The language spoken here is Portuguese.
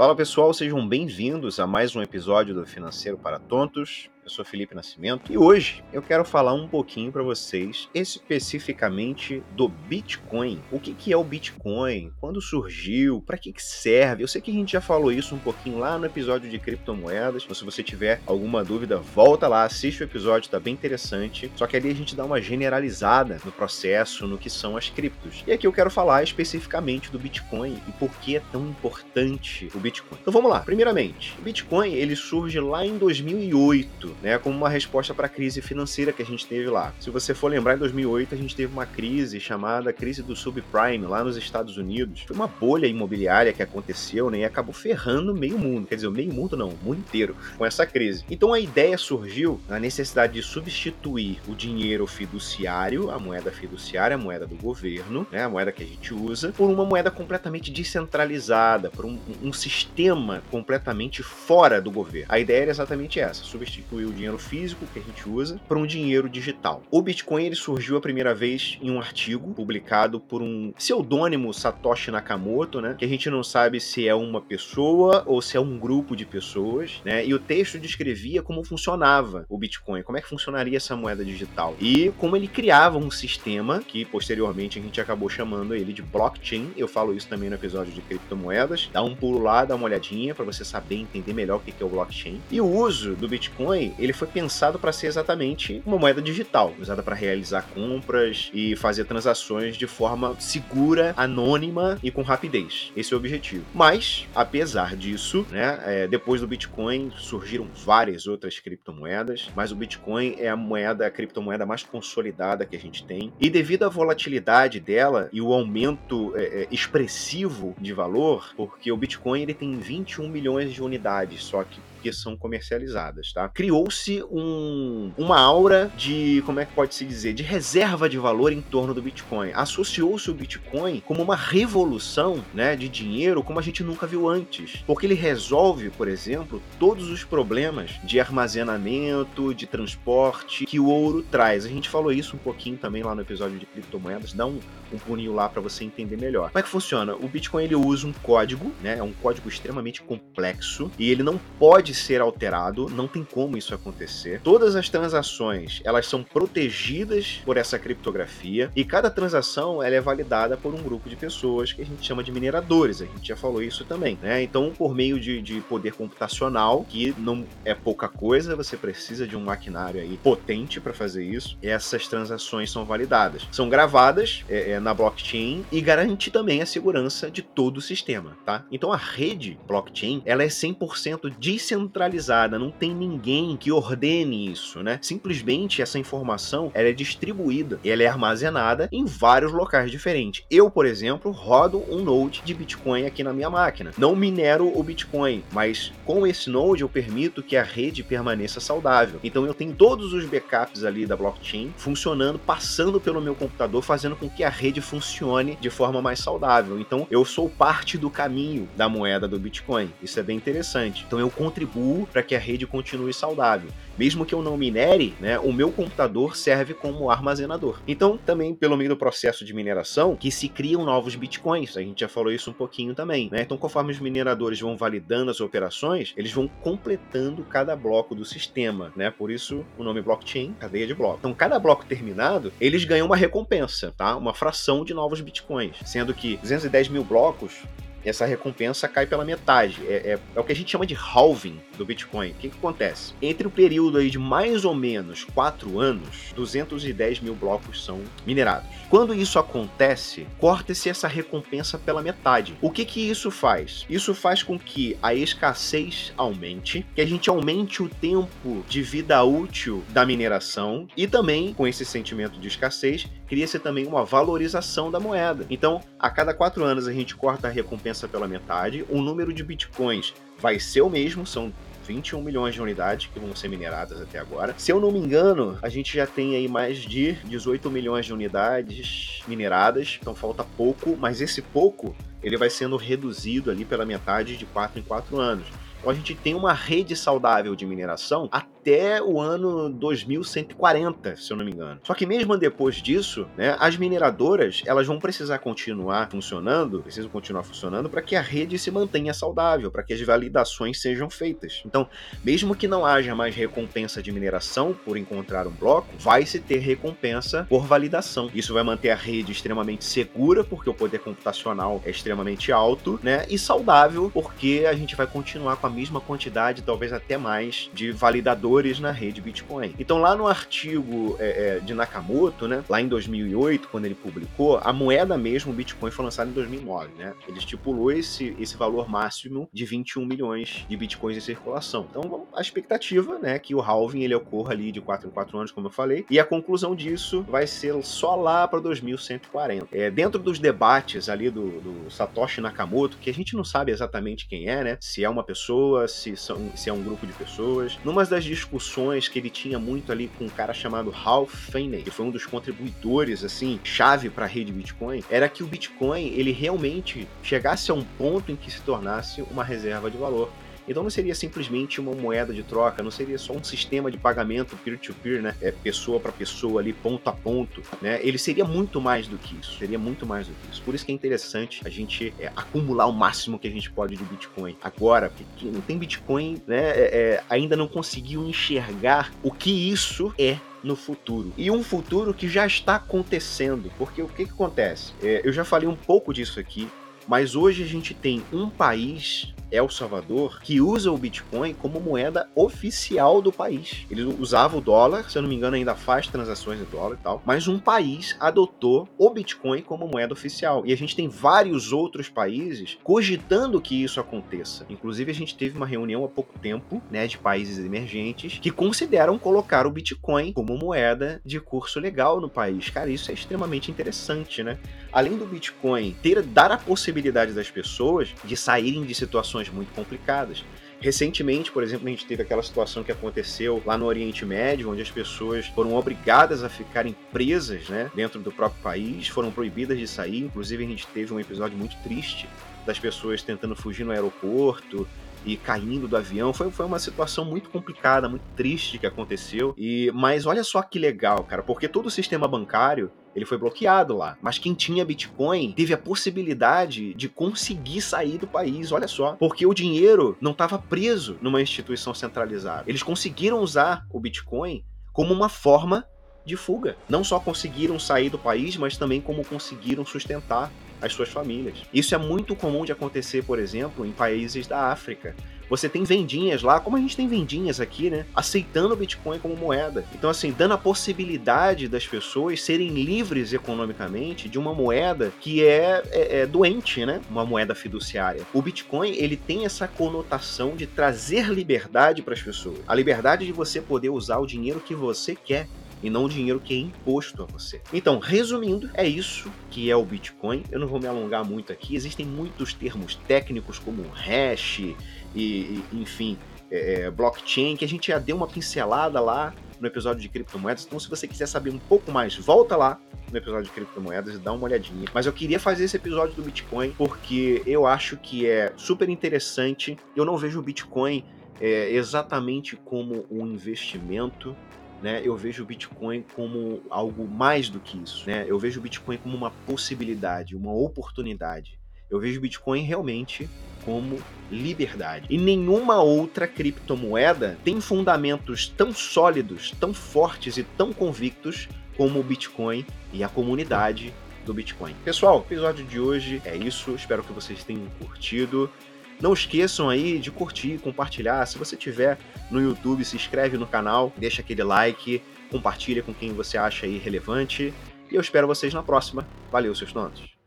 Fala pessoal, sejam bem-vindos a mais um episódio do Financeiro para Tontos. Eu sou Felipe Nascimento e hoje eu quero falar um pouquinho para vocês especificamente do Bitcoin. O que, que é o Bitcoin? Quando surgiu? Para que, que serve? Eu sei que a gente já falou isso um pouquinho lá no episódio de criptomoedas. Então, se você tiver alguma dúvida, volta lá, assiste o episódio, tá bem interessante. Só que ali a gente dá uma generalizada no processo, no que são as criptos. E aqui eu quero falar especificamente do Bitcoin e por que é tão importante o Bitcoin. Então vamos lá. Primeiramente, o Bitcoin ele surge lá em 2008 né, como uma resposta para a crise financeira que a gente teve lá. Se você for lembrar, em 2008 a gente teve uma crise chamada crise do subprime lá nos Estados Unidos. Foi uma bolha imobiliária que aconteceu né, e acabou ferrando meio mundo. Quer dizer, meio mundo não, o mundo inteiro com essa crise. Então a ideia surgiu na necessidade de substituir o dinheiro fiduciário, a moeda fiduciária, a moeda do governo, né, a moeda que a gente usa, por uma moeda completamente descentralizada, por um, um sistema completamente fora do governo. A ideia era exatamente essa: substituir o dinheiro físico que a gente usa para um dinheiro digital. O Bitcoin ele surgiu a primeira vez em um artigo publicado por um pseudônimo Satoshi Nakamoto, né? Que a gente não sabe se é uma pessoa ou se é um grupo de pessoas, né? E o texto descrevia como funcionava o Bitcoin, como é que funcionaria essa moeda digital e como ele criava um sistema que posteriormente a gente acabou chamando ele de blockchain. Eu falo isso também no episódio de criptomoedas. Dá um pulo lá, dá uma olhadinha para você saber entender melhor o que é o blockchain. E o uso do Bitcoin ele foi pensado para ser exatamente uma moeda digital, usada para realizar compras e fazer transações de forma segura, anônima e com rapidez. Esse é o objetivo. Mas, apesar disso, né, é, depois do Bitcoin surgiram várias outras criptomoedas, mas o Bitcoin é a moeda, a criptomoeda mais consolidada que a gente tem. E devido à volatilidade dela e o aumento é, é, expressivo de valor, porque o Bitcoin ele tem 21 milhões de unidades só que que são comercializadas, tá? Criou-se um, uma aura de, como é que pode se dizer, de reserva de valor em torno do Bitcoin. Associou-se o Bitcoin como uma revolução, né, de dinheiro como a gente nunca viu antes, porque ele resolve, por exemplo, todos os problemas de armazenamento, de transporte que o ouro traz. A gente falou isso um pouquinho também lá no episódio de criptomoedas, dá um, um lá para você entender melhor. Como é que funciona? O Bitcoin ele usa um código, né? É um código extremamente complexo e ele não pode pode ser alterado, não tem como isso acontecer. Todas as transações, elas são protegidas por essa criptografia e cada transação ela é validada por um grupo de pessoas que a gente chama de mineradores. A gente já falou isso também, né? Então, por meio de, de poder computacional, que não é pouca coisa, você precisa de um maquinário aí potente para fazer isso. Essas transações são validadas, são gravadas é, é, na blockchain e garante também a segurança de todo o sistema, tá? Então, a rede blockchain ela é 100% descentralizada centralizada, não tem ninguém que ordene isso, né? Simplesmente essa informação ela é distribuída e ela é armazenada em vários locais diferentes. Eu, por exemplo, rodo um node de Bitcoin aqui na minha máquina. Não minero o Bitcoin, mas com esse node eu permito que a rede permaneça saudável. Então eu tenho todos os backups ali da blockchain funcionando, passando pelo meu computador, fazendo com que a rede funcione de forma mais saudável. Então eu sou parte do caminho da moeda do Bitcoin. Isso é bem interessante. Então eu contribuo contribuo para que a rede continue saudável. Mesmo que eu não minere, né, o meu computador serve como armazenador. Então, também pelo meio do processo de mineração, que se criam novos bitcoins. A gente já falou isso um pouquinho também. Né? Então, conforme os mineradores vão validando as operações, eles vão completando cada bloco do sistema. Né? Por isso, o nome blockchain, cadeia de blocos. Então, cada bloco terminado, eles ganham uma recompensa, tá? uma fração de novos bitcoins. Sendo que 210 mil blocos essa recompensa cai pela metade. É, é, é, o que a gente chama de halving do Bitcoin. O que, que acontece? Entre o período aí de mais ou menos 4 anos, 210 mil blocos são minerados. Quando isso acontece, corta-se essa recompensa pela metade. O que, que isso faz? Isso faz com que a escassez aumente, que a gente aumente o tempo de vida útil da mineração e também, com esse sentimento de escassez, cria-se também uma valorização da moeda. Então, a cada quatro anos a gente corta a recompensa pela metade, o número de bitcoins vai ser o mesmo, são 21 milhões de unidades que vão ser mineradas até agora. Se eu não me engano, a gente já tem aí mais de 18 milhões de unidades mineradas, então falta pouco, mas esse pouco ele vai sendo reduzido ali pela metade de 4 em 4 anos. Então a gente tem uma rede saudável de mineração até o ano 2140, se eu não me engano. Só que mesmo depois disso, né, as mineradoras elas vão precisar continuar funcionando, precisam continuar funcionando para que a rede se mantenha saudável, para que as validações sejam feitas. Então, mesmo que não haja mais recompensa de mineração por encontrar um bloco, vai se ter recompensa por validação. Isso vai manter a rede extremamente segura, porque o poder computacional é extremamente alto, né, e saudável, porque a gente vai continuar com a mesma quantidade, talvez até mais, de validadores na rede Bitcoin. Então, lá no artigo é, é, de Nakamoto, né, lá em 2008, quando ele publicou, a moeda mesmo, o Bitcoin, foi lançada em 2009. Né? Ele estipulou esse, esse valor máximo de 21 milhões de Bitcoins em circulação. Então, a expectativa né, que o halving ele ocorra ali de 4 em 4 anos, como eu falei, e a conclusão disso vai ser só lá para 2140. É, dentro dos debates ali do, do Satoshi Nakamoto, que a gente não sabe exatamente quem é, né? Se é uma pessoa, se, são, se é um grupo de pessoas. Numa das discussões que ele tinha muito ali com um cara chamado Hal Finney, que foi um dos contribuidores, assim, chave para a rede Bitcoin, era que o Bitcoin, ele realmente chegasse a um ponto em que se tornasse uma reserva de valor. Então não seria simplesmente uma moeda de troca, não seria só um sistema de pagamento peer-to-peer, -peer, né? É pessoa para pessoa ali, ponto a ponto, né? Ele seria muito mais do que isso, seria muito mais do que isso. Por isso que é interessante a gente é, acumular o máximo que a gente pode de Bitcoin. Agora, porque não tem Bitcoin, né, é, é, ainda não conseguiu enxergar o que isso é no futuro. E um futuro que já está acontecendo. Porque o que, que acontece? É, eu já falei um pouco disso aqui, mas hoje a gente tem um país El Salvador, que usa o Bitcoin como moeda oficial do país. Ele usava o dólar, se eu não me engano, ainda faz transações de dólar e tal, mas um país adotou o Bitcoin como moeda oficial. E a gente tem vários outros países cogitando que isso aconteça. Inclusive, a gente teve uma reunião há pouco tempo, né, de países emergentes que consideram colocar o Bitcoin como moeda de curso legal no país. Cara, isso é extremamente interessante, né? Além do Bitcoin ter dar a possibilidade das pessoas de saírem de situações situações muito complicadas. Recentemente, por exemplo, a gente teve aquela situação que aconteceu lá no Oriente Médio, onde as pessoas foram obrigadas a ficarem presas né, dentro do próprio país, foram proibidas de sair. Inclusive, a gente teve um episódio muito triste das pessoas tentando fugir no aeroporto e caindo do avião. Foi, foi uma situação muito complicada, muito triste que aconteceu. E Mas olha só que legal, cara, porque todo o sistema bancário ele foi bloqueado lá. Mas quem tinha Bitcoin teve a possibilidade de conseguir sair do país, olha só. Porque o dinheiro não estava preso numa instituição centralizada. Eles conseguiram usar o Bitcoin como uma forma de fuga. Não só conseguiram sair do país, mas também como conseguiram sustentar as suas famílias. Isso é muito comum de acontecer, por exemplo, em países da África. Você tem vendinhas lá, como a gente tem vendinhas aqui, né? Aceitando o Bitcoin como moeda. Então, assim, dando a possibilidade das pessoas serem livres economicamente de uma moeda que é, é, é doente, né? Uma moeda fiduciária. O Bitcoin, ele tem essa conotação de trazer liberdade para as pessoas. A liberdade de você poder usar o dinheiro que você quer e não o dinheiro que é imposto a você. Então, resumindo, é isso que é o Bitcoin. Eu não vou me alongar muito aqui, existem muitos termos técnicos como hash e, e enfim, é, é, blockchain, que a gente já deu uma pincelada lá no episódio de criptomoedas. Então, se você quiser saber um pouco mais, volta lá no episódio de criptomoedas e dá uma olhadinha. Mas eu queria fazer esse episódio do Bitcoin porque eu acho que é super interessante. Eu não vejo o Bitcoin é, exatamente como um investimento né, eu vejo o Bitcoin como algo mais do que isso. Né? Eu vejo o Bitcoin como uma possibilidade, uma oportunidade. Eu vejo o Bitcoin realmente como liberdade. E nenhuma outra criptomoeda tem fundamentos tão sólidos, tão fortes e tão convictos como o Bitcoin e a comunidade do Bitcoin. Pessoal, o episódio de hoje é isso. Espero que vocês tenham curtido. Não esqueçam aí de curtir, compartilhar. Se você tiver no YouTube, se inscreve no canal, deixa aquele like, compartilha com quem você acha aí relevante. E eu espero vocês na próxima. Valeu, seus tontos!